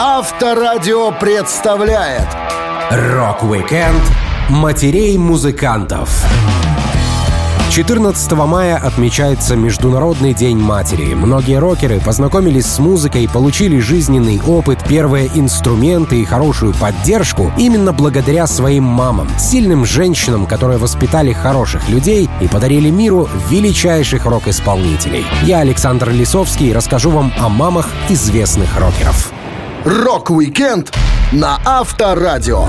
Авторадио представляет Рок-викенд матерей-музыкантов. 14 мая отмечается Международный день матери. Многие рокеры познакомились с музыкой, получили жизненный опыт, первые инструменты и хорошую поддержку именно благодаря своим мамам, сильным женщинам, которые воспитали хороших людей и подарили миру величайших рок-исполнителей. Я, Александр Лисовский, расскажу вам о мамах известных рокеров. Рок-викенд на Авторадио.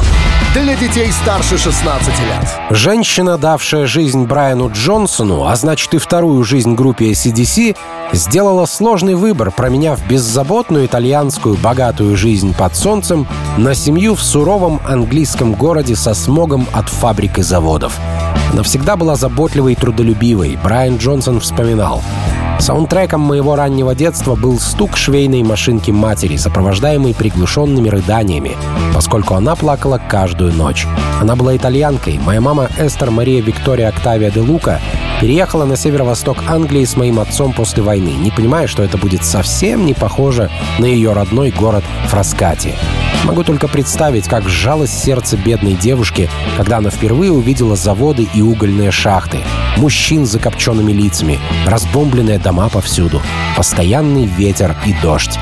Для детей старше 16 лет. Женщина, давшая жизнь Брайану Джонсону, а значит и вторую жизнь группе AC/DC, сделала сложный выбор, променяв беззаботную итальянскую богатую жизнь под солнцем на семью в суровом английском городе со смогом от фабрик и заводов. Она всегда была заботливой и трудолюбивой, Брайан Джонсон вспоминал. Саундтреком моего раннего детства был стук швейной машинки матери, сопровождаемый приглушенными рыданиями, поскольку она плакала каждую ночь. Она была итальянкой. Моя мама Эстер Мария Виктория Октавия де Лука переехала на северо-восток Англии с моим отцом после войны, не понимая, что это будет совсем не похоже на ее родной город Фраскати. Могу только представить, как сжалось сердце бедной девушки, когда она впервые увидела заводы и угольные шахты, мужчин с закопченными лицами, разбомбленные дома повсюду, постоянный ветер и дождь.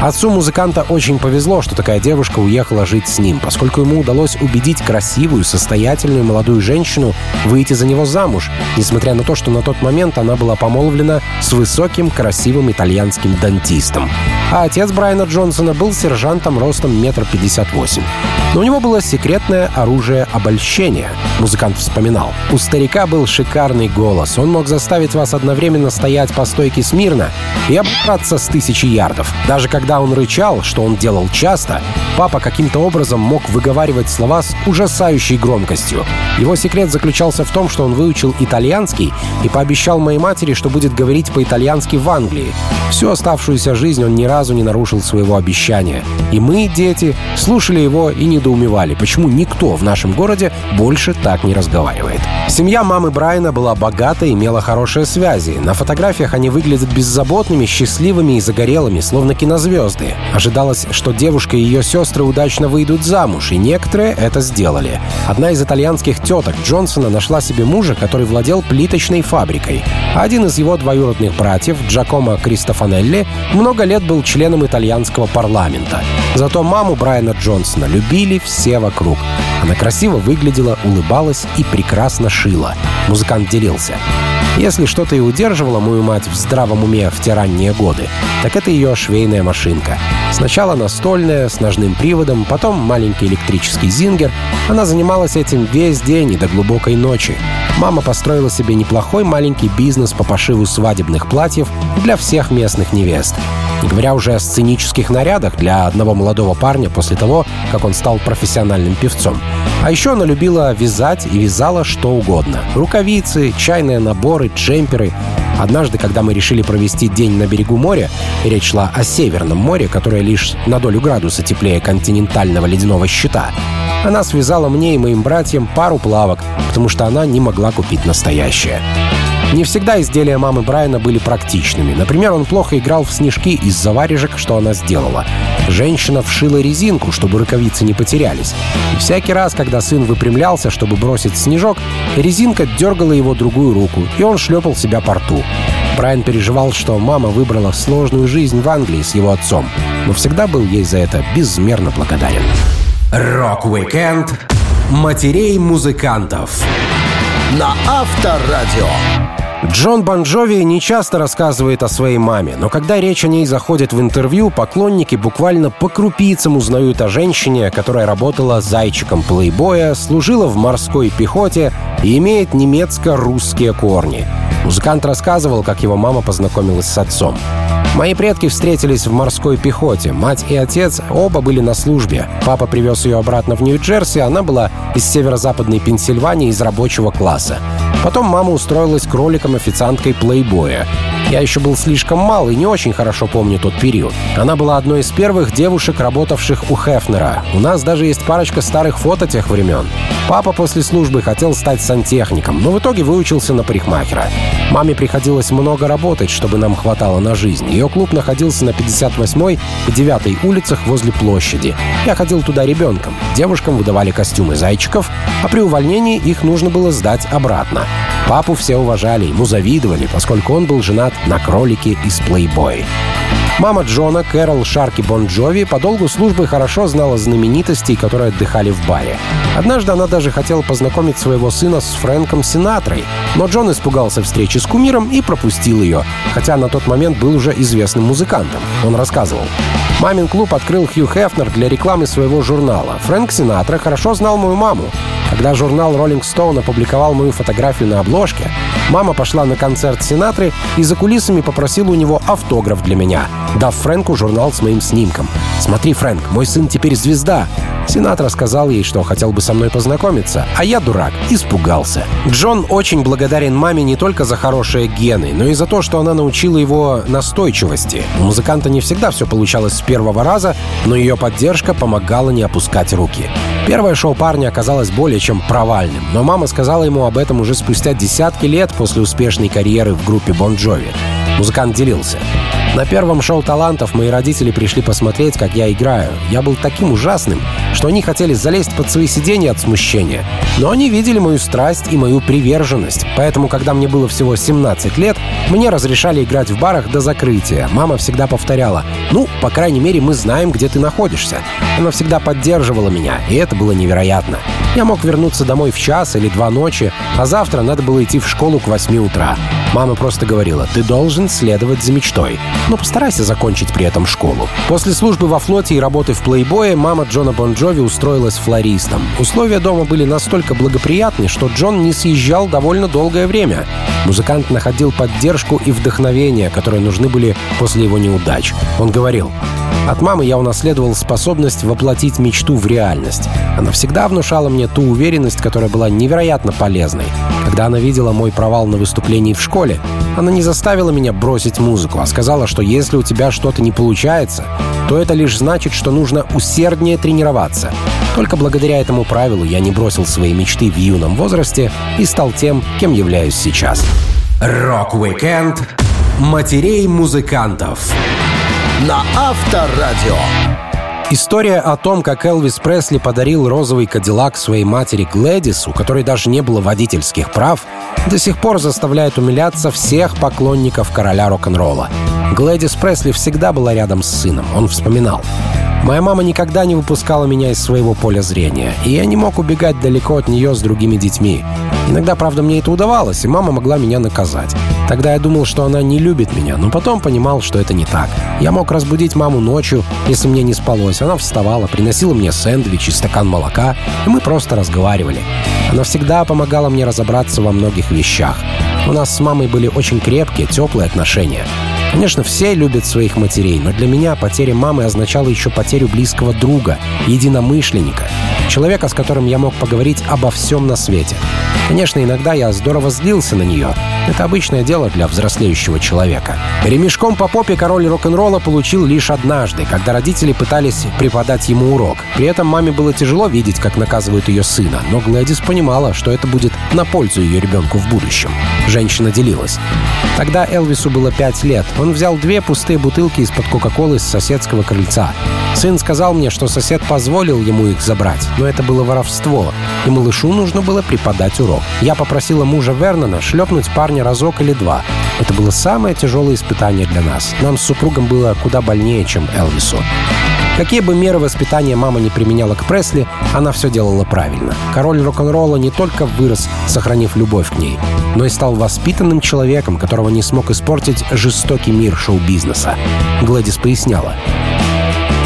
Отцу музыканта очень повезло, что такая девушка уехала жить с ним, поскольку ему удалось убедить красивую, состоятельную молодую женщину выйти за него замуж, несмотря на то, что на тот момент она была помолвлена с высоким, красивым итальянским дантистом. А отец Брайана Джонсона был сержантом ростом метр пятьдесят восемь. Но у него было секретное оружие обольщения. Музыкант вспоминал. У старика был шикарный голос. Он мог заставить вас одновременно стоять по стойке смирно и обраться с тысячи ярдов. Даже когда он рычал, что он делал часто, папа каким-то образом мог выговаривать слова с ужасающей громкостью. Его секрет заключался в том, что он выучил итальянский и пообещал моей матери, что будет говорить по-итальянски в Англии. Всю оставшуюся жизнь он ни разу не нарушил своего обещания. И мы, дети, слушали его и недоумевали, почему никто в нашем городе больше так не разговаривает. Семья мамы Брайана была богата и имела хорошие связи. На фотографиях они выглядят беззаботными, счастливыми и загорелыми, словно кинозвезды звезды. Ожидалось, что девушка и ее сестры удачно выйдут замуж, и некоторые это сделали. Одна из итальянских теток Джонсона нашла себе мужа, который владел плиточной фабрикой. Один из его двоюродных братьев, Джакомо Кристофанелли, много лет был членом итальянского парламента. Зато маму Брайана Джонсона любили все вокруг. Она красиво выглядела, улыбалась и прекрасно шила. Музыкант делился. Если что-то и удерживало мою мать в здравом уме в те ранние годы, так это ее швейная машинка. Сначала настольная, с ножным приводом, потом маленький электрический зингер. Она занималась этим весь день и до глубокой ночи. Мама построила себе неплохой маленький бизнес по пошиву свадебных платьев для всех местных невест. Говоря уже о сценических нарядах для одного молодого парня после того, как он стал профессиональным певцом. А еще она любила вязать и вязала что угодно. Рукавицы, чайные наборы, джемперы. Однажды, когда мы решили провести день на берегу моря, речь шла о Северном море, которое лишь на долю градуса теплее континентального ледяного щита, она связала мне и моим братьям пару плавок, потому что она не могла купить настоящее. Не всегда изделия мамы Брайана были практичными. Например, он плохо играл в снежки из-за варежек, что она сделала. Женщина вшила резинку, чтобы рукавицы не потерялись. И всякий раз, когда сын выпрямлялся, чтобы бросить снежок, резинка дергала его другую руку, и он шлепал себя по рту. Брайан переживал, что мама выбрала сложную жизнь в Англии с его отцом, но всегда был ей за это безмерно благодарен. Рок-викенд матерей-музыкантов на Авторадио. Джон Бон Джови не часто рассказывает о своей маме, но когда речь о ней заходит в интервью, поклонники буквально по крупицам узнают о женщине, которая работала зайчиком плейбоя, служила в морской пехоте и имеет немецко-русские корни. Музыкант рассказывал, как его мама познакомилась с отцом. Мои предки встретились в морской пехоте. Мать и отец оба были на службе. Папа привез ее обратно в Нью-Джерси, она была из северо-западной Пенсильвании из рабочего класса. Потом мама устроилась кроликом-официанткой плейбоя. Я еще был слишком мал и не очень хорошо помню тот период. Она была одной из первых девушек, работавших у Хефнера. У нас даже есть парочка старых фото тех времен. Папа после службы хотел стать сантехником, но в итоге выучился на парикмахера. Маме приходилось много работать, чтобы нам хватало на жизнь. Ее клуб находился на 58-й и 9-й улицах возле площади. Я ходил туда ребенком. Девушкам выдавали костюмы зайчиков, а при увольнении их нужно было сдать обратно. Папу все уважали, ему завидовали, поскольку он был женат на кролике из Playboy. Мама Джона, Кэрол Шарки Бон Джови, по долгу службы хорошо знала знаменитостей, которые отдыхали в баре. Однажды она даже хотела познакомить своего сына с Фрэнком Синатрой, но Джон испугался встречи с кумиром и пропустил ее, хотя на тот момент был уже известным музыкантом. Он рассказывал. Мамин клуб открыл Хью Хефнер для рекламы своего журнала. Фрэнк Синатра хорошо знал мою маму. Когда журнал Rolling Stone опубликовал мою фотографию на обложке, мама пошла на концерт Синатры и за кулисами попросила у него автограф для меня, дав Фрэнку журнал с моим снимком. «Смотри, Фрэнк, мой сын теперь звезда!» Синатра сказал ей, что хотел бы со мной познакомиться, а я, дурак, испугался. Джон очень благодарен маме не только за хорошие гены, но и за то, что она научила его настойчивости. У музыканта не всегда все получалось с первого раза, но ее поддержка помогала не опускать руки. Первое шоу парня оказалось более чем провальным, но мама сказала ему об этом уже спустя десятки лет после успешной карьеры в группе Бон Джови. Музыкант делился. На первом шоу талантов мои родители пришли посмотреть, как я играю. Я был таким ужасным, что они хотели залезть под свои сиденья от смущения. Но они видели мою страсть и мою приверженность. Поэтому, когда мне было всего 17 лет, мне разрешали играть в барах до закрытия. Мама всегда повторяла, ну, по крайней мере, мы знаем, где ты находишься. Она всегда поддерживала меня, и это было невероятно. Я мог вернуться домой в час или два ночи, а завтра надо было идти в школу к 8 утра. Мама просто говорила, ты должен следовать за мечтой, но постарайся закончить при этом школу. После службы во флоте и работы в плейбое мама Джона Бон Джови устроилась флористом. Условия дома были настолько благоприятны, что Джон не съезжал довольно долгое время. Музыкант находил поддержку и вдохновение, которые нужны были после его неудач. Он говорил, от мамы я унаследовал способность воплотить мечту в реальность. Она всегда внушала мне ту уверенность, которая была невероятно полезной. Когда она видела мой провал на выступлении в школе, она не заставила меня бросить музыку, а сказала, что если у тебя что-то не получается, то это лишь значит, что нужно усерднее тренироваться. Только благодаря этому правилу я не бросил свои мечты в юном возрасте и стал тем, кем являюсь сейчас. Рок-викенд матерей музыкантов на Авторадио. История о том, как Элвис Пресли подарил розовый кадиллак своей матери Глэдис, у которой даже не было водительских прав, до сих пор заставляет умиляться всех поклонников короля рок-н-ролла. Глэдис Пресли всегда была рядом с сыном, он вспоминал. Моя мама никогда не выпускала меня из своего поля зрения, и я не мог убегать далеко от нее с другими детьми. Иногда, правда, мне это удавалось, и мама могла меня наказать. Тогда я думал, что она не любит меня, но потом понимал, что это не так. Я мог разбудить маму ночью, если мне не спалось. Она вставала, приносила мне сэндвич и стакан молока, и мы просто разговаривали. Она всегда помогала мне разобраться во многих вещах. У нас с мамой были очень крепкие, теплые отношения. Конечно, все любят своих матерей, но для меня потеря мамы означала еще потерю близкого друга, единомышленника, человека, с которым я мог поговорить обо всем на свете. Конечно, иногда я здорово злился на нее. Это обычное дело для взрослеющего человека. Ремешком по попе король рок-н-ролла получил лишь однажды, когда родители пытались преподать ему урок. При этом маме было тяжело видеть, как наказывают ее сына, но Глэдис понимала, что это будет на пользу ее ребенку в будущем. Женщина делилась. Тогда Элвису было пять лет. Он взял две пустые бутылки из-под Кока-Колы с соседского крыльца. Сын сказал мне, что сосед позволил ему их забрать, но это было воровство, и малышу нужно было преподать урок. Я попросила мужа Вернона шлепнуть парня разок или два. Это было самое тяжелое испытание для нас. Нам с супругом было куда больнее, чем Элвису. Какие бы меры воспитания мама не применяла к Пресли, она все делала правильно. Король рок-н-ролла не только вырос, сохранив любовь к ней, но и стал воспитанным человеком, которого не смог испортить жестокий мир шоу-бизнеса. Гладис поясняла.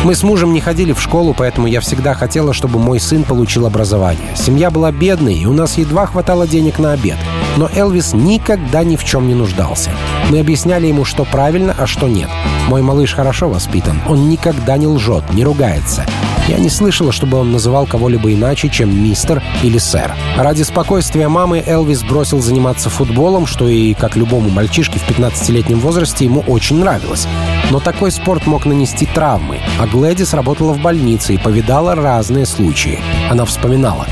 Мы с мужем не ходили в школу, поэтому я всегда хотела, чтобы мой сын получил образование. Семья была бедной, и у нас едва хватало денег на обед. Но Элвис никогда ни в чем не нуждался. Мы объясняли ему, что правильно, а что нет. Мой малыш хорошо воспитан. Он никогда не лжет, не ругается. Я не слышала, чтобы он называл кого-либо иначе, чем мистер или сэр. Ради спокойствия мамы Элвис бросил заниматься футболом, что и, как любому мальчишке в 15-летнем возрасте, ему очень нравилось. Но такой спорт мог нанести травмы, а Глэдис работала в больнице и повидала разные случаи. Она вспоминала.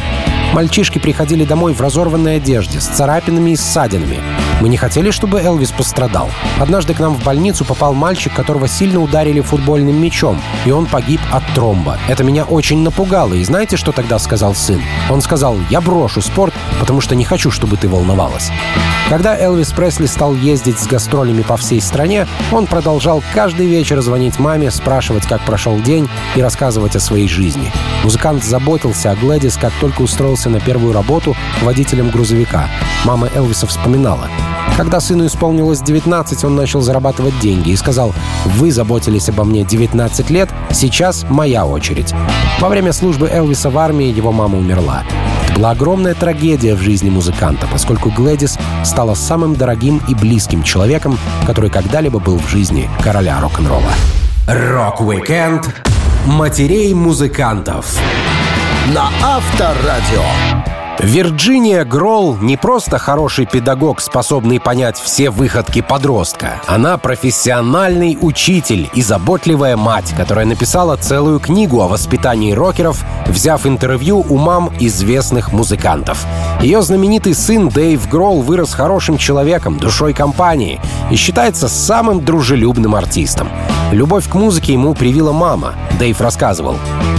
Мальчишки приходили домой в разорванной одежде, с царапинами и ссадинами. Мы не хотели, чтобы Элвис пострадал. Однажды к нам в больницу попал мальчик, которого сильно ударили футбольным мячом, и он погиб от тромба. Это меня очень напугало, и знаете, что тогда сказал сын? Он сказал, я брошу спорт, потому что не хочу, чтобы ты волновалась. Когда Элвис Пресли стал ездить с гастролями по всей стране, он продолжал каждый вечер звонить маме, спрашивать, как прошел день и рассказывать о своей жизни. Музыкант заботился о Глэдис, как только устроился на первую работу водителем грузовика. Мама Элвиса вспоминала. Когда сыну исполнилось 19, он начал зарабатывать деньги и сказал, «Вы заботились обо мне 19 лет, сейчас моя очередь». Во время службы Элвиса в армии его мама умерла. Была огромная трагедия в жизни музыканта, поскольку Глэдис стала самым дорогим и близким человеком, который когда-либо был в жизни короля рок-н-ролла. Рок-викенд матерей музыкантов на Авторадио. Вирджиния Грол не просто хороший педагог, способный понять все выходки подростка. Она профессиональный учитель и заботливая мать, которая написала целую книгу о воспитании рокеров, взяв интервью у мам известных музыкантов. Ее знаменитый сын Дэйв Гролл вырос хорошим человеком, душой компании и считается самым дружелюбным артистом. Любовь к музыке ему привила мама. Дэйв рассказывал.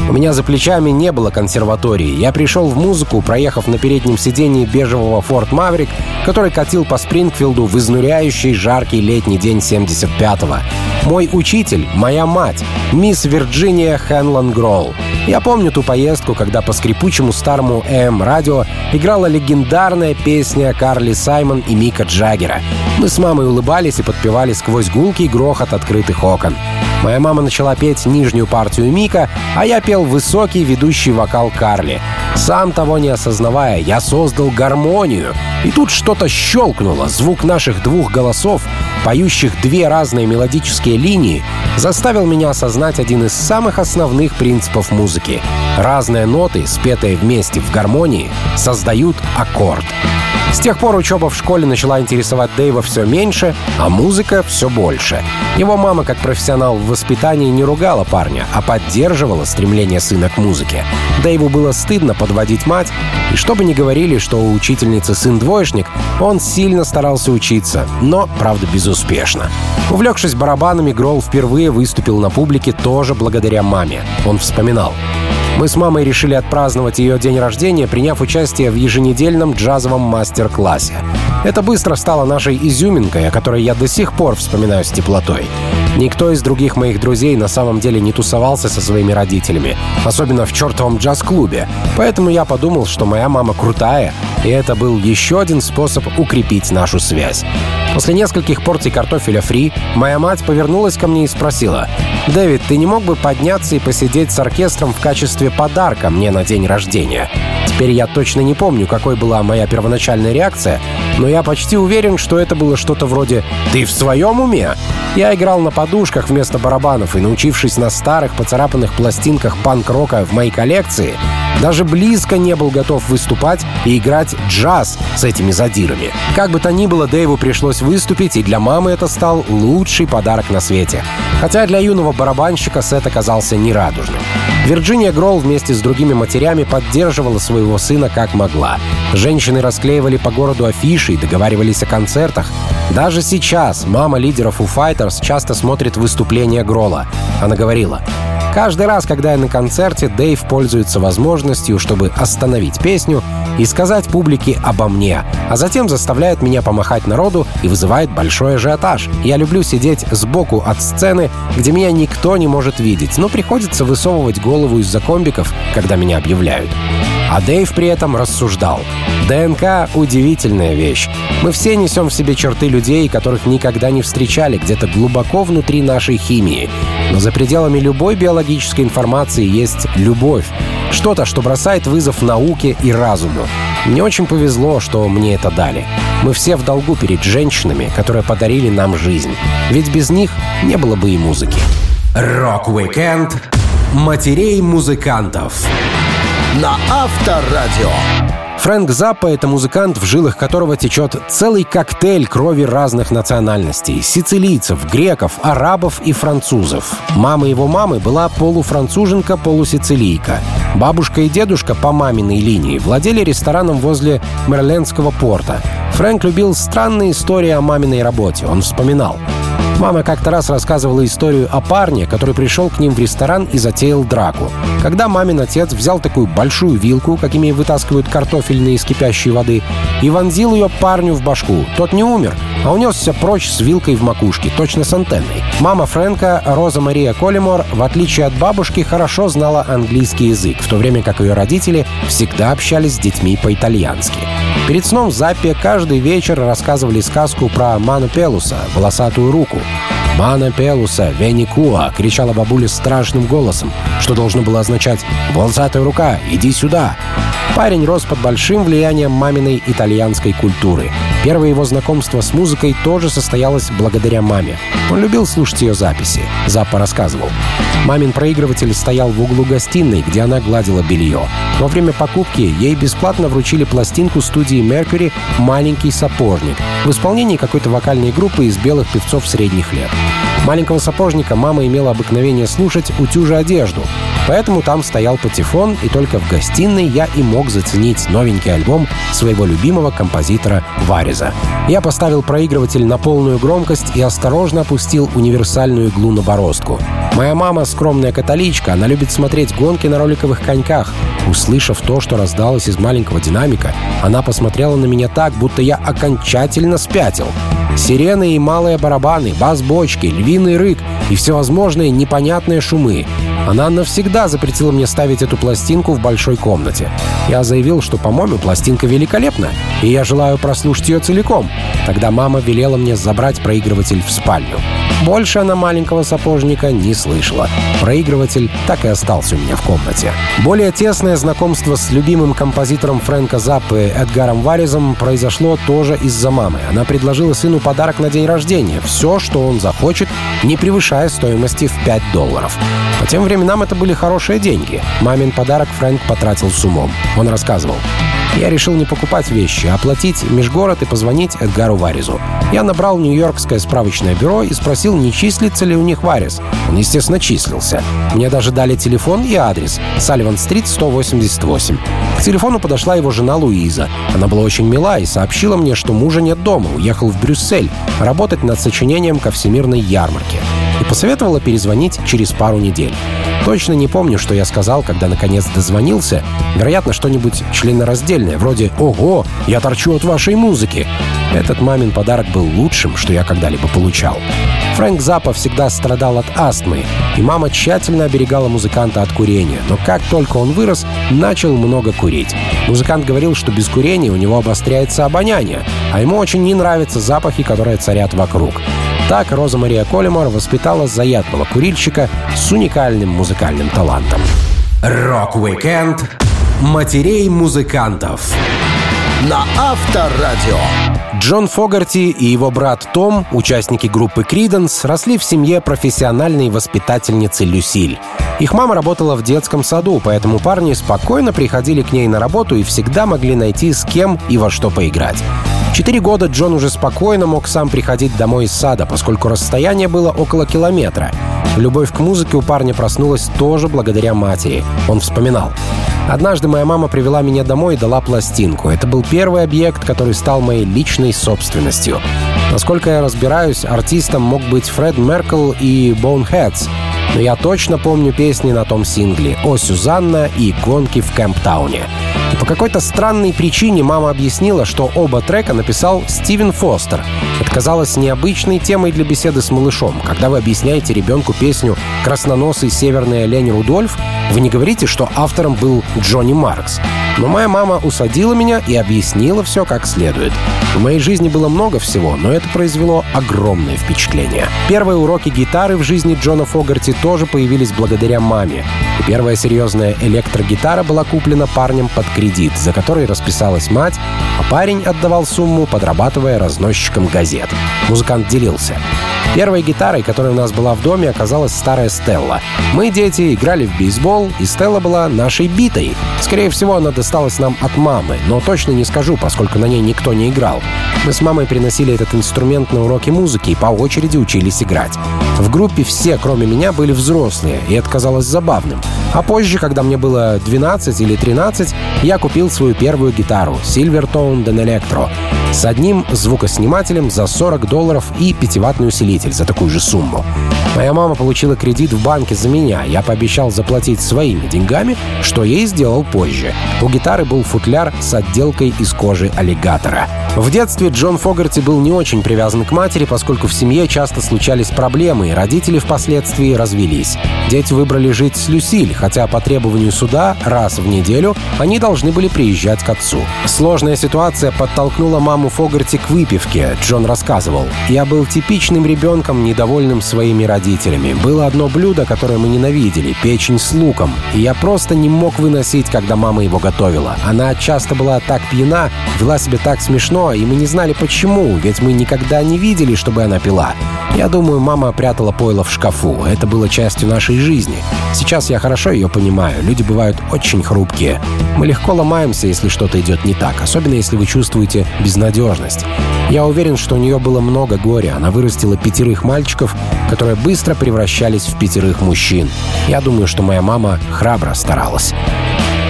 «У меня за плечами не было консерватории. Я пришел в музыку, проехав на переднем сидении бежевого Ford Maverick, который катил по Спрингфилду в изнуряющий жаркий летний день 75-го. Мой учитель — моя мать, мисс Вирджиния Хенлон Гроул. Я помню ту поездку, когда по скрипучему старому ЭМ-радио играла легендарная песня Карли Саймон и Мика Джаггера. Мы с мамой улыбались и подпевали сквозь гулкий грохот открытых окон. Моя мама начала петь нижнюю партию Мика, а я пел высокий ведущий вокал Карли. Сам того не осознавая, я создал гармонию. И тут что-то щелкнуло. Звук наших двух голосов, поющих две разные мелодические линии, заставил меня осознать один из самых основных принципов музыки. Разные ноты, спетые вместе в гармонии, создают аккорд. С тех пор учеба в школе начала интересовать Дэйва все меньше, а музыка все больше. Его мама, как профессионал в воспитании, не ругала парня, а поддерживала стремление сына к музыке. Дэйву было стыдно подводить мать, и что бы ни говорили, что у учительницы сын двоечник, он сильно старался учиться, но, правда, безуспешно. Увлекшись барабанами, Гролл впервые выступил на публике тоже благодаря маме. Он вспоминал. Мы с мамой решили отпраздновать ее день рождения, приняв участие в еженедельном джазовом мастер-классе. Это быстро стало нашей изюминкой, о которой я до сих пор вспоминаю с теплотой. Никто из других моих друзей на самом деле не тусовался со своими родителями, особенно в чертовом джаз-клубе. Поэтому я подумал, что моя мама крутая, и это был еще один способ укрепить нашу связь. После нескольких порций картофеля фри моя мать повернулась ко мне и спросила, «Дэвид, ты не мог бы подняться и посидеть с оркестром в качестве подарка мне на день рождения?» Теперь я точно не помню, какой была моя первоначальная реакция, но я почти уверен, что это было что-то вроде «Ты в своем уме?» Я играл на подушках вместо барабанов и, научившись на старых поцарапанных пластинках панк-рока в моей коллекции, даже близко не был готов выступать и играть джаз с этими задирами. Как бы то ни было, Дэйву пришлось выступить, и для мамы это стал лучший подарок на свете. Хотя для юного барабанщика сет оказался нерадужным. Вирджиния Гролл вместе с другими матерями поддерживала своего сына как могла. Женщины расклеивали по городу афиши и договаривались о концертах. Даже сейчас мама лидеров у Fighters часто смотрит выступления Грола. Она говорила, Каждый раз, когда я на концерте, Дэйв пользуется возможностью, чтобы остановить песню и сказать публике обо мне, а затем заставляет меня помахать народу и вызывает большой ажиотаж. Я люблю сидеть сбоку от сцены, где меня никто не может видеть, но приходится высовывать голову из-за комбиков, когда меня объявляют. А Дэйв при этом рассуждал. ДНК — удивительная вещь. Мы все несем в себе черты людей, которых никогда не встречали где-то глубоко внутри нашей химии. Но за пределами любой биологической информации есть любовь. Что-то, что бросает вызов науке и разуму. Мне очень повезло, что мне это дали. Мы все в долгу перед женщинами, которые подарили нам жизнь. Ведь без них не было бы и музыки. Рок-викенд Матерей музыкантов. На Авторадио. Фрэнк Заппа — это музыкант, в жилах которого течет целый коктейль крови разных национальностей — сицилийцев, греков, арабов и французов. Мама его мамы была полуфранцуженка, полусицилийка. Бабушка и дедушка по маминой линии владели рестораном возле Мэрилендского порта. Фрэнк любил странные истории о маминой работе. Он вспоминал — Мама как-то раз рассказывала историю о парне, который пришел к ним в ресторан и затеял драку. Когда мамин отец взял такую большую вилку, какими вытаскивают картофельные из кипящей воды, и вонзил ее парню в башку. Тот не умер, а унесся прочь с вилкой в макушке, точно с антенной. Мама Фрэнка, Роза Мария Коллимор, в отличие от бабушки, хорошо знала английский язык, в то время как ее родители всегда общались с детьми по-итальянски. Перед сном Заппе каждый вечер рассказывали сказку про Ману Пелуса, волосатую руку. Bye. «Мана Пелуса, Веникуа!» — кричала бабуля страшным голосом, что должно было означать «Волосатая рука, иди сюда!» Парень рос под большим влиянием маминой итальянской культуры. Первое его знакомство с музыкой тоже состоялось благодаря маме. Он любил слушать ее записи. Заппа рассказывал. Мамин проигрыватель стоял в углу гостиной, где она гладила белье. Во время покупки ей бесплатно вручили пластинку студии Mercury «Маленький сапожник» в исполнении какой-то вокальной группы из белых певцов средних лет. Маленького сапожника мама имела обыкновение слушать, утюжа одежду. Поэтому там стоял патефон, и только в гостиной я и мог заценить новенький альбом своего любимого композитора Вариза. Я поставил проигрыватель на полную громкость и осторожно опустил универсальную иглу на бороздку. Моя мама скромная католичка, она любит смотреть гонки на роликовых коньках. Услышав то, что раздалось из маленького динамика, она посмотрела на меня так, будто я окончательно спятил. Сирены и малые барабаны, бас-бочки, львиный рык и всевозможные непонятные шумы. Она навсегда запретила мне ставить эту пластинку в большой комнате. Я заявил, что, по-моему, пластинка великолепна, и я желаю прослушать ее целиком. Тогда мама велела мне забрать проигрыватель в спальню. Больше она маленького сапожника не слышала. Проигрыватель так и остался у меня в комнате. Более тесное знакомство с любимым композитором Фрэнка Заппы Эдгаром Варизом произошло тоже из-за мамы. Она предложила сыну подарок на день рождения. Все, что он захочет, не превышая стоимости в 5 долларов. По тем временам это были хорошие деньги. Мамин подарок Фрэнк потратил с умом. Он рассказывал. Я решил не покупать вещи, а оплатить межгород и позвонить Эдгару Варизу. Я набрал нью-йоркское справочное бюро и спросил, не числится ли у них Варис. Он, естественно, числился. Мне даже дали телефон и адрес. Салливан-стрит, 188. К телефону подошла его жена Луиза. Она была очень мила и сообщила мне, что мужа нет дома, уехал в Брюссель работать над сочинением ко всемирной ярмарке. И посоветовала перезвонить через пару недель. Точно не помню, что я сказал, когда наконец дозвонился. Вероятно, что-нибудь членораздельное, вроде «Ого, я торчу от вашей музыки». Этот мамин подарок был лучшим, что я когда-либо получал. Фрэнк Заппа всегда страдал от астмы, и мама тщательно оберегала музыканта от курения. Но как только он вырос, начал много курить. Музыкант говорил, что без курения у него обостряется обоняние, а ему очень не нравятся запахи, которые царят вокруг. Так Роза Мария Колимор воспитала заядлого курильщика с уникальным музыкальным талантом. Рок-викенд матерей музыкантов на Авторадио. Джон Фогарти и его брат Том, участники группы Криденс, росли в семье профессиональной воспитательницы Люсиль. Их мама работала в детском саду, поэтому парни спокойно приходили к ней на работу и всегда могли найти с кем и во что поиграть. Четыре года Джон уже спокойно мог сам приходить домой из сада, поскольку расстояние было около километра. Любовь к музыке у парня проснулась тоже благодаря матери. Он вспоминал. Однажды моя мама привела меня домой и дала пластинку. Это был первый объект, который стал моей личной собственностью. Насколько я разбираюсь, артистом мог быть Фред Меркл и Boneheads. Но я точно помню песни на том сингле «О Сюзанна» и «Гонки в Кэмптауне». И по какой-то странной причине мама объяснила, что оба трека написал Стивен Фостер. Это казалось необычной темой для беседы с малышом. Когда вы объясняете ребенку песню «Красноносый северный олень Рудольф», Вы не говорите, что автором был Джонни Маркс. Но моя мама усадила меня и объяснила все как следует. В моей жизни было много всего, но это произвело огромное впечатление. Первые уроки гитары в жизни Джона Фогарти тоже появились благодаря маме. И первая серьезная электрогитара была куплена парнем под кредит, за который расписалась мать, а парень отдавал сумму, подрабатывая разносчиком газет. Музыкант делился. Первой гитарой, которая у нас была в доме, оказалась старая Стелла. Мы, дети, играли в бейсбол, и Стелла была нашей битой. Скорее всего, она досталась нам от мамы, но точно не скажу, поскольку на ней никто не играл. Мы с мамой приносили этот инструмент на уроки музыки и по очереди учились играть. В группе все, кроме меня, были взрослые, и это казалось забавным. А позже, когда мне было 12 или 13, я купил свою первую гитару Silvertone Den Electro с одним звукоснимателем за 40 долларов и пятиватный усилитель за такую же сумму. Моя мама получила кредит в банке за меня. Я пообещал заплатить своими деньгами, что и сделал позже. У гитары был футляр с отделкой из кожи аллигатора. В детстве Джон Фогарти был не очень привязан к матери, поскольку в семье часто случались проблемы, и родители впоследствии развелись. Дети выбрали жить с Люсиль, хотя по требованию суда раз в неделю они должны были приезжать к отцу. Сложная ситуация подтолкнула маму Фогарти к выпивке, Джон рассказывал. «Я был типичным ребенком, недовольным своими родителями. Было одно блюдо, которое мы ненавидели — печень с луком. И я просто не мог выносить, когда мама его готовила. Она часто была так пьяна, вела себя так смешно, и мы не знали почему, ведь мы никогда не видели, чтобы она пила. Я думаю, мама прятала пойло в шкафу. Это было частью нашей жизни. Сейчас я хорошо ее понимаю. Люди бывают очень хрупкие. Мы легко ломаемся, если что-то идет не так, особенно если вы чувствуете безнадежность. Я уверен, что у нее было много горя. Она вырастила пятерых мальчиков, которые быстро превращались в пятерых мужчин. Я думаю, что моя мама храбро старалась.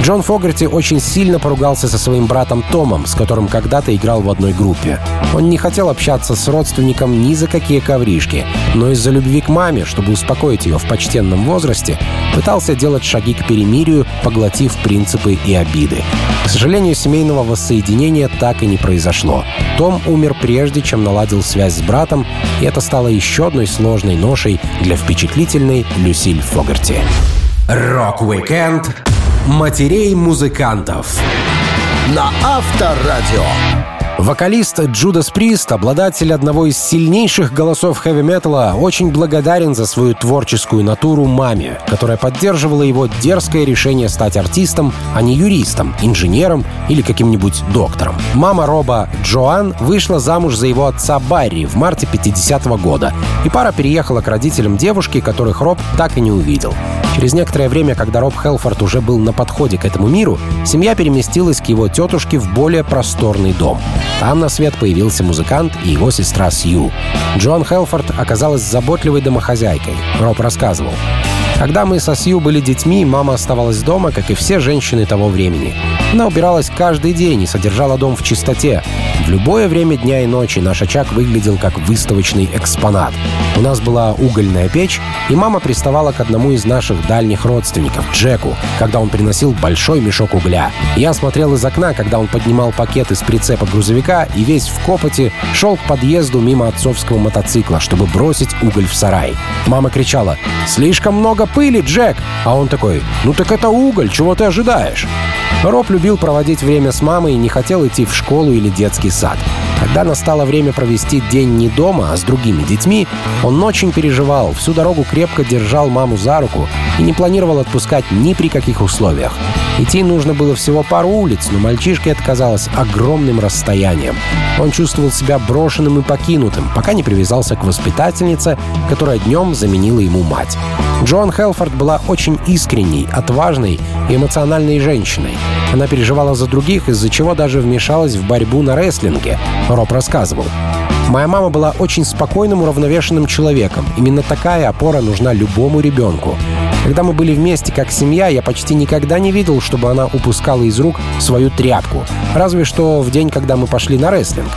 Джон Фогарти очень сильно поругался со своим братом Томом, с которым когда-то играл в одной группе. Он не хотел общаться с родственником ни за какие ковришки, но из-за любви к маме, чтобы успокоить ее в почтенном возрасте, пытался делать шаги к перемирию, поглотив принципы и обиды. К сожалению, семейного воссоединения так и не произошло. Том умер прежде, чем наладил связь с братом, и это стало еще одной сложной ношей для впечатлительной Люсиль Фогарти. Рок-викенд матерей музыкантов на Авторадио. Вокалист Judas Priest, обладатель одного из сильнейших голосов хэви-металла, очень благодарен за свою творческую натуру маме, которая поддерживала его дерзкое решение стать артистом, а не юристом, инженером или каким-нибудь доктором. Мама Роба Джоан вышла замуж за его отца Барри в марте 50 -го года, и пара переехала к родителям девушки, которых Роб так и не увидел. Через некоторое время, когда Роб Хелфорд уже был на подходе к этому миру, семья переместилась к его тетушке в более просторный дом. Там на свет появился музыкант и его сестра Сью. Джон Хелфорд оказалась заботливой домохозяйкой. Роб рассказывал. Когда мы со Сью были детьми, мама оставалась дома, как и все женщины того времени. Она убиралась каждый день и содержала дом в чистоте. В любое время дня и ночи наш очаг выглядел как выставочный экспонат. У нас была угольная печь, и мама приставала к одному из наших дальних родственников, Джеку, когда он приносил большой мешок угля. Я смотрел из окна, когда он поднимал пакет из прицепа грузовика и весь в копоте шел к подъезду мимо отцовского мотоцикла, чтобы бросить уголь в сарай. Мама кричала «Слишком много пыли, Джек!» А он такой «Ну так это уголь, чего ты ожидаешь?» Роб любил проводить время с мамой и не хотел идти в школу или детский сад. Когда настало время провести день не дома, а с другими детьми, он очень переживал, всю дорогу крепко держал маму за руку и не планировал отпускать ни при каких условиях. Идти нужно было всего пару улиц, но мальчишке это казалось огромным расстоянием. Он чувствовал себя брошенным и покинутым, пока не привязался к воспитательнице, которая днем заменила ему мать. Джон Хелфорд была очень искренней, отважной и эмоциональной женщиной. Она переживала за других, из-за чего даже вмешалась в борьбу на рестлинге. Роб рассказывал. Моя мама была очень спокойным, уравновешенным человеком. Именно такая опора нужна любому ребенку. Когда мы были вместе как семья, я почти никогда не видел, чтобы она упускала из рук свою тряпку. Разве что в день, когда мы пошли на рестлинг.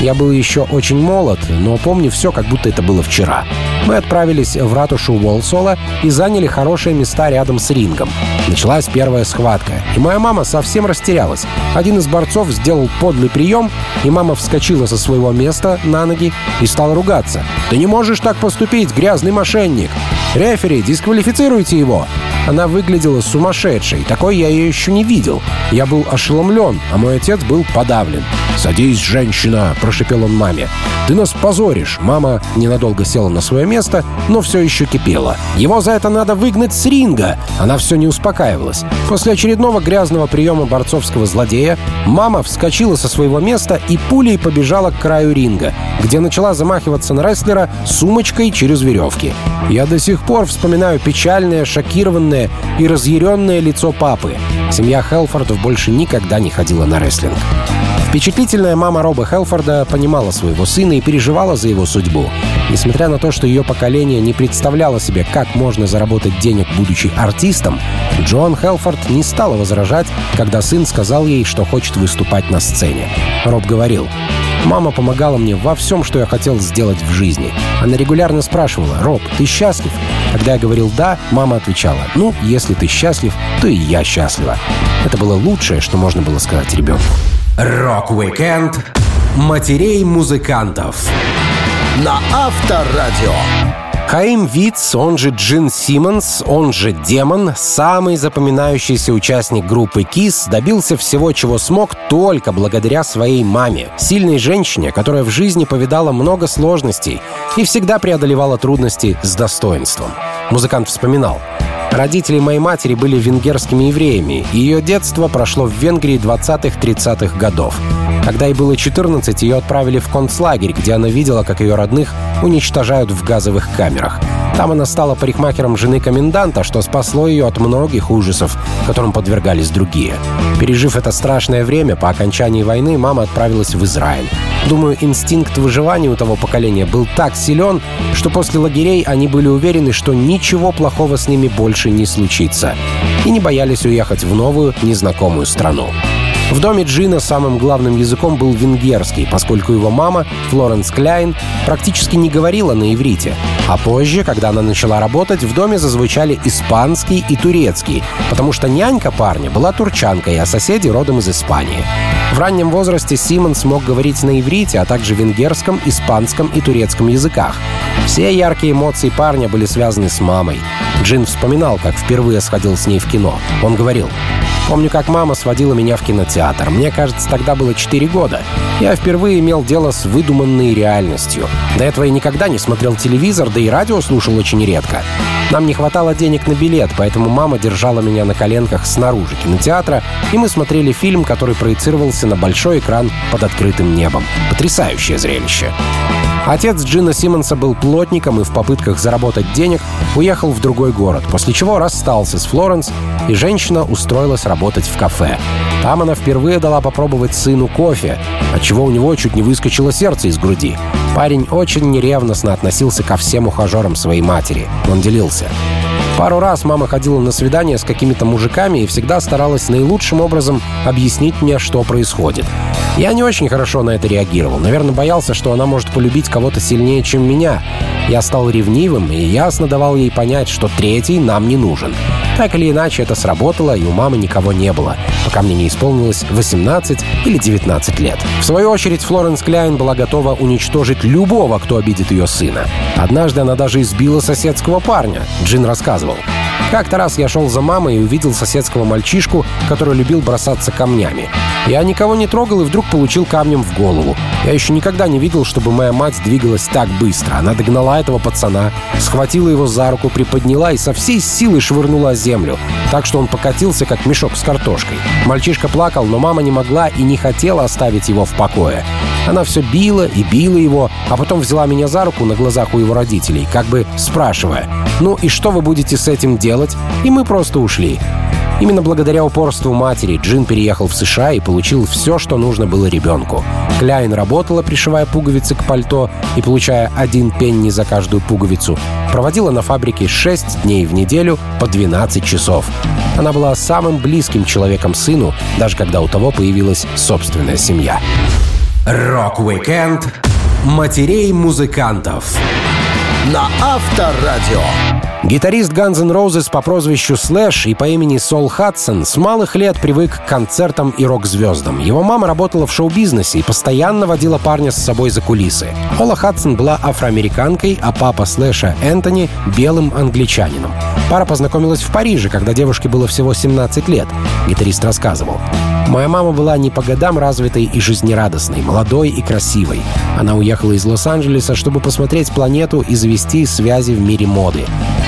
Я был еще очень молод, но помню все, как будто это было вчера. Мы отправились в ратушу Уолсола и заняли хорошие места рядом с рингом. Началась первая схватка, и моя мама совсем растерялась. Один из борцов сделал подлый прием, и мама вскочила со своего места на ноги и стала ругаться. «Ты не можешь так поступить, грязный мошенник! Рефери, дисквалифицируйте его!» Она выглядела сумасшедшей, такой я ее еще не видел. Я был ошеломлен, а мой отец был подавлен. «Садись, женщина!» — прошепел он маме. «Ты нас позоришь!» Мама ненадолго села на свое место, но все еще кипела. «Его за это надо выгнать с ринга!» Она все не успокаивалась. После очередного грязного приема борцовского злодея мама вскочила со своего места и пулей побежала к краю ринга, где начала замахиваться на рестлера сумочкой через веревки. Я до сих пор вспоминаю печальное, шокированное и разъяренное лицо папы. Семья Хелфордов больше никогда не ходила на рестлинг. Впечатлительная мама Роба Хелфорда понимала своего сына и переживала за его судьбу. Несмотря на то, что ее поколение не представляло себе, как можно заработать денег, будучи артистом, Джоан Хелфорд не стала возражать, когда сын сказал ей, что хочет выступать на сцене. Роб говорил, Мама помогала мне во всем, что я хотел сделать в жизни. Она регулярно спрашивала, «Роб, ты счастлив?» Когда я говорил «да», мама отвечала, «Ну, если ты счастлив, то и я счастлива». Это было лучшее, что можно было сказать ребенку. Рок-викенд матерей музыкантов на Авторадио. Хаим Витц, он же Джин Симмонс, он же Демон, самый запоминающийся участник группы KISS, добился всего, чего смог, только благодаря своей маме. Сильной женщине, которая в жизни повидала много сложностей и всегда преодолевала трудности с достоинством. Музыкант вспоминал. Родители моей матери были венгерскими евреями, ее детство прошло в Венгрии 20-30-х годов. Когда ей было 14, ее отправили в концлагерь, где она видела, как ее родных уничтожают в газовых камерах. Там она стала парикмахером жены коменданта, что спасло ее от многих ужасов, которым подвергались другие. Пережив это страшное время, по окончании войны мама отправилась в Израиль. Думаю, инстинкт выживания у того поколения был так силен, что после лагерей они были уверены, что ничего плохого с ними больше не случится. И не боялись уехать в новую, незнакомую страну. В доме Джина самым главным языком был венгерский, поскольку его мама, Флоренс Кляйн, практически не говорила на иврите. А позже, когда она начала работать, в доме зазвучали испанский и турецкий, потому что нянька парня была турчанкой, а соседи родом из Испании. В раннем возрасте Симон смог говорить на иврите, а также венгерском, испанском и турецком языках. Все яркие эмоции парня были связаны с мамой. Джин вспоминал, как впервые сходил с ней в кино. Он говорил, Помню, как мама сводила меня в кинотеатр. Мне кажется, тогда было 4 года. Я впервые имел дело с выдуманной реальностью. До этого я никогда не смотрел телевизор, да и радио слушал очень редко. Нам не хватало денег на билет, поэтому мама держала меня на коленках снаружи кинотеатра, и мы смотрели фильм, который проецировался на большой экран под открытым небом. Потрясающее зрелище. Отец Джина Симмонса был плотником и в попытках заработать денег уехал в другой город, после чего расстался с Флоренс, и женщина устроилась работать в кафе. Там она впервые дала попробовать сыну кофе, отчего у него чуть не выскочило сердце из груди. Парень очень неревностно относился ко всем ухажерам своей матери. Он делился. Пару раз мама ходила на свидания с какими-то мужиками и всегда старалась наилучшим образом объяснить мне, что происходит. Я не очень хорошо на это реагировал. Наверное, боялся, что она может полюбить кого-то сильнее, чем меня. Я стал ревнивым и ясно давал ей понять, что третий нам не нужен. Так или иначе, это сработало, и у мамы никого не было, пока мне не исполнилось 18 или 19 лет. В свою очередь, Флоренс Кляйн была готова уничтожить любого, кто обидит ее сына. Однажды она даже избила соседского парня, Джин рассказывал. Как-то раз я шел за мамой и увидел соседского мальчишку, который любил бросаться камнями. Я никого не трогал и вдруг получил камнем в голову. Я еще никогда не видел, чтобы моя мать двигалась так быстро. Она догнала этого пацана, схватила его за руку, приподняла и со всей силы швырнула землю, так что он покатился, как мешок с картошкой. Мальчишка плакал, но мама не могла и не хотела оставить его в покое. Она все била и била его, а потом взяла меня за руку на глазах у его родителей, как бы спрашивая, «Ну и что вы будете с этим делать?» И мы просто ушли. Именно благодаря упорству матери Джин переехал в США и получил все, что нужно было ребенку. Кляйн работала, пришивая пуговицы к пальто и получая один пенни за каждую пуговицу. Проводила на фабрике 6 дней в неделю по 12 часов. Она была самым близким человеком сыну, даже когда у того появилась собственная семья. Рок-викенд матерей музыкантов на Авторадио. Гитарист Guns N' Roses по прозвищу Слэш и по имени Сол Хадсон с малых лет привык к концертам и рок-звездам. Его мама работала в шоу-бизнесе и постоянно водила парня с собой за кулисы. Ола Хадсон была афроамериканкой, а папа Слэша Энтони — белым англичанином. Пара познакомилась в Париже, когда девушке было всего 17 лет. Гитарист рассказывал. Моя мама была не по годам развитой и жизнерадостной, молодой и красивой. Она уехала из Лос-Анджелеса, чтобы посмотреть планету и завести связи в мире моды.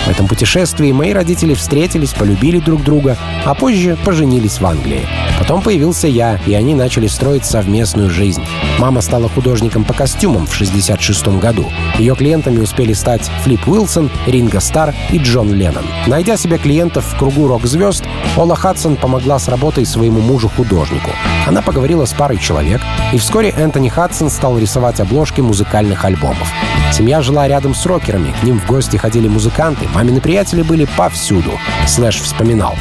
В этом путешествии мои родители встретились, полюбили друг друга, а позже поженились в Англии. Потом появился я, и они начали строить совместную жизнь. Мама стала художником по костюмам в 1966 году. Ее клиентами успели стать Флип Уилсон, Ринго Стар и Джон Леннон. Найдя себе клиентов в кругу рок-звезд, Ола Хадсон помогла с работой своему мужу-художнику. Она поговорила с парой человек, и вскоре Энтони Хадсон стал рисовать обложки музыкальных альбомов. Семья жила рядом с рокерами, к ним в гости ходили музыканты, мамины приятели были повсюду. Слэш вспоминал.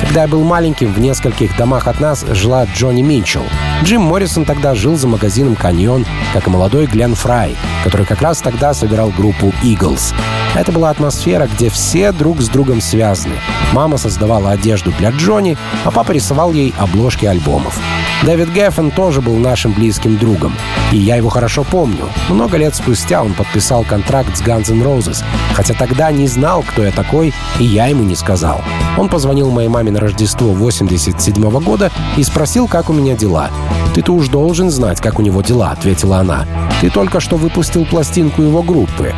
Когда я был маленьким, в нескольких домах от нас жила Джонни Митчелл. Джим Моррисон тогда жил за магазином «Каньон», как и молодой Глен Фрай, который как раз тогда собирал группу «Eagles». Это была атмосфера, где все друг с другом связаны. Мама создавала одежду для Джонни, а папа рисовал ей обложки альбомов. Дэвид Геффен тоже был нашим близким другом. И я его хорошо помню. Много лет спустя он подписал контракт с Guns N' Roses, хотя тогда не знал, кто я такой, и я ему не сказал. Он позвонил моей маме на Рождество 87 -го года и спросил, как у меня дела. «Ты-то уж должен знать, как у него дела», — ответила она. «Ты только что выпустил пластинку его группы».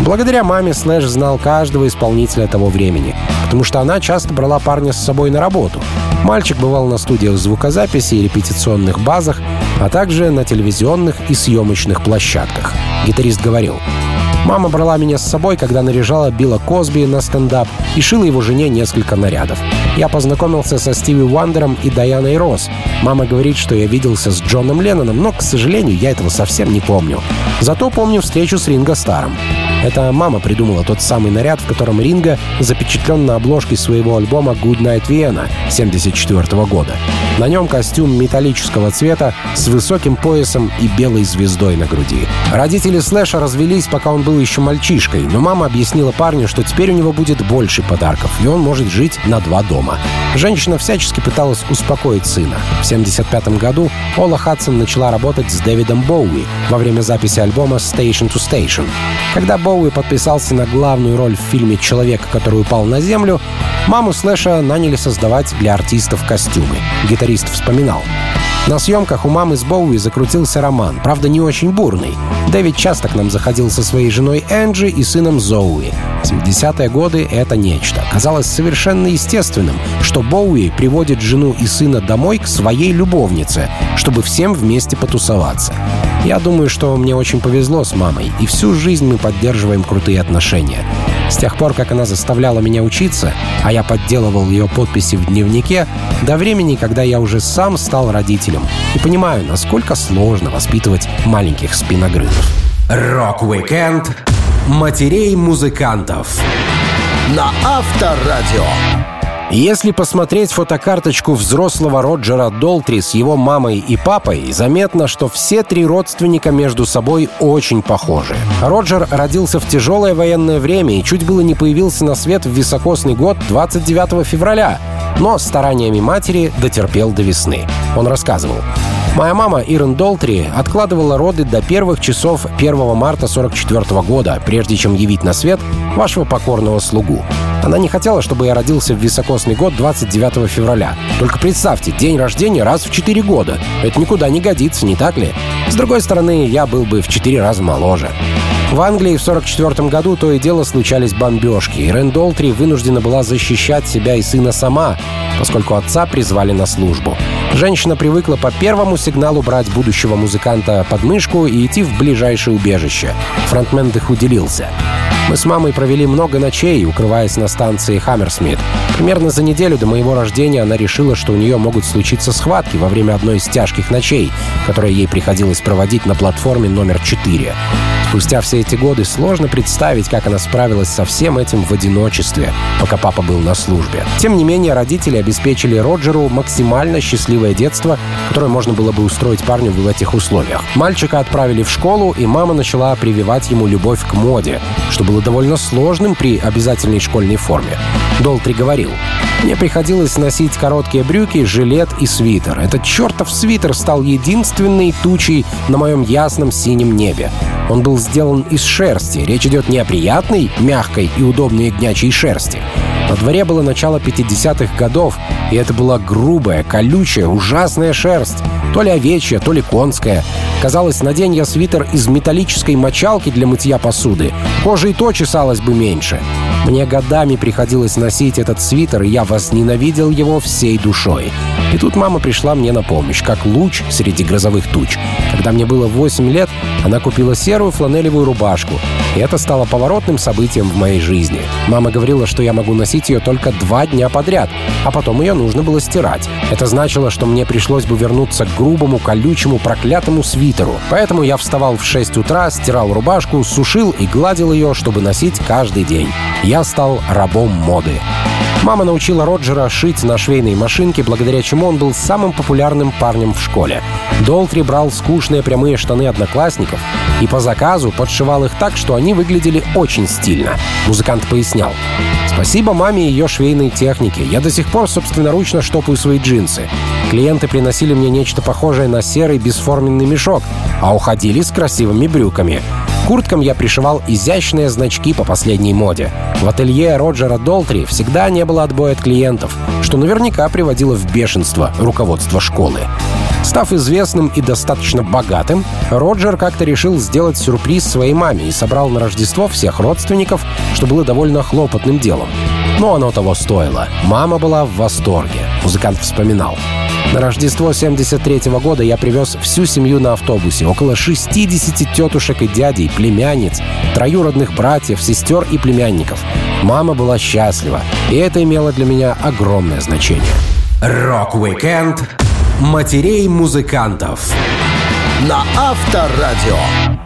Благодаря маме Слэш знал каждого исполнителя того времени, потому что она часто брала парня с собой на работу. Мальчик бывал на студиях звукозаписи и репетиционных базах, а также на телевизионных и съемочных площадках. Гитарист говорил, Мама брала меня с собой, когда наряжала Билла Косби на стендап и шила его жене несколько нарядов. Я познакомился со Стиви Уандером и Даяной Росс. Мама говорит, что я виделся с Джоном Ленноном, но, к сожалению, я этого совсем не помню. Зато помню встречу с Ринго Старом. Это мама придумала тот самый наряд, в котором Ринго запечатлен на обложке своего альбома «Good Night Vienna» 1974 года. На нем костюм металлического цвета с высоким поясом и белой звездой на груди. Родители Слэша развелись, пока он был еще мальчишкой, но мама объяснила парню, что теперь у него будет больше подарков, и он может жить на два дома. Женщина всячески пыталась успокоить сына. В 1975 году Ола Хадсон начала работать с Дэвидом Боуи во время записи альбома «Station to Station». Когда Боуи подписался на главную роль в фильме «Человек, который упал на землю», маму Слэша наняли создавать для артистов костюмы. Гитарист вспоминал. На съемках у мамы с Боуи закрутился роман, правда не очень бурный. Дэвид часто к нам заходил со своей женой Энджи и сыном Зоуи. 70-е годы — это нечто. Казалось совершенно естественным, что Боуи приводит жену и сына домой к своей любовнице, чтобы всем вместе потусоваться. Я думаю, что мне очень повезло с мамой, и всю жизнь мы поддерживаем крутые отношения. С тех пор, как она заставляла меня учиться, а я подделывал ее подписи в дневнике, до времени, когда я уже сам стал родителем и понимаю, насколько сложно воспитывать маленьких спиногрызов. Рок-викенд матерей музыкантов На Авторадио. Если посмотреть фотокарточку взрослого Роджера Долтри с его мамой и папой, заметно, что все три родственника между собой очень похожи. Роджер родился в тяжелое военное время и чуть было не появился на свет в високосный год 29 февраля, но стараниями матери дотерпел до весны. Он рассказывал. Моя мама Ирен Долтри откладывала роды до первых часов 1 марта 44 года, прежде чем явить на свет вашего покорного слугу. Она не хотела, чтобы я родился в високосный год 29 февраля. Только представьте, день рождения раз в 4 года. Это никуда не годится, не так ли? С другой стороны, я был бы в 4 раза моложе. В Англии в 1944 году то и дело случались бомбежки, и Рен Долтри вынуждена была защищать себя и сына сама, поскольку отца призвали на службу. Женщина привыкла по первому сигналу брать будущего музыканта под мышку и идти в ближайшее убежище. Фронтмен их уделился. Мы с мамой провели много ночей, укрываясь на станции Хаммерсмит. Примерно за неделю до моего рождения она решила, что у нее могут случиться схватки во время одной из тяжких ночей, которые ей приходилось проводить на платформе номер 4. Спустя все эти годы сложно представить, как она справилась со всем этим в одиночестве, пока папа был на службе. Тем не менее, родители обеспечили Роджеру максимально счастливое детство, которое можно было бы устроить парню в этих условиях. Мальчика отправили в школу, и мама начала прививать ему любовь к моде, что было довольно сложным при обязательной школьной форме. Долтри говорил, Мне приходилось носить короткие брюки, жилет и свитер. Этот чертов свитер стал единственной тучей на моем ясном синем небе. Он был сделан из шерсти. Речь идет не о приятной, мягкой и удобной ягнячьей шерсти. На дворе было начало 50-х годов, и это была грубая, колючая, ужасная шерсть. То ли овечья, то ли конская. Казалось, надень я свитер из металлической мочалки для мытья посуды. Кожа и то чесалась бы меньше. Мне годами приходилось носить этот свитер, и я возненавидел его всей душой. И тут мама пришла мне на помощь, как луч среди грозовых туч. Когда мне было 8 лет, она купила серую фланелевую рубашку. И это стало поворотным событием в моей жизни. Мама говорила, что я могу носить ее только два дня подряд, а потом ее нужно было стирать. Это значило, что мне пришлось бы вернуться к грубому, колючему, проклятому свитеру. Поэтому я вставал в 6 утра, стирал рубашку, сушил и гладил ее, чтобы носить каждый день. Я стал рабом моды. Мама научила Роджера шить на швейной машинке, благодаря чему он был самым популярным парнем в школе. Долтри брал скучные прямые штаны одноклассников и по заказу подшивал их так, что они выглядели очень стильно. Музыкант пояснял. «Спасибо маме и ее швейной технике. Я до сих пор собственноручно штопаю свои джинсы. Клиенты приносили мне нечто похожее на серый бесформенный мешок, а уходили с красивыми брюками курткам я пришивал изящные значки по последней моде. В ателье Роджера Долтри всегда не было отбоя от клиентов, что наверняка приводило в бешенство руководство школы. Став известным и достаточно богатым, Роджер как-то решил сделать сюрприз своей маме и собрал на Рождество всех родственников, что было довольно хлопотным делом. Но оно того стоило. Мама была в восторге. Музыкант вспоминал. На Рождество 73 -го года я привез всю семью на автобусе. Около 60 тетушек и дядей, племянниц, троюродных братьев, сестер и племянников. Мама была счастлива, и это имело для меня огромное значение. Рок-викенд матерей музыкантов на Авторадио.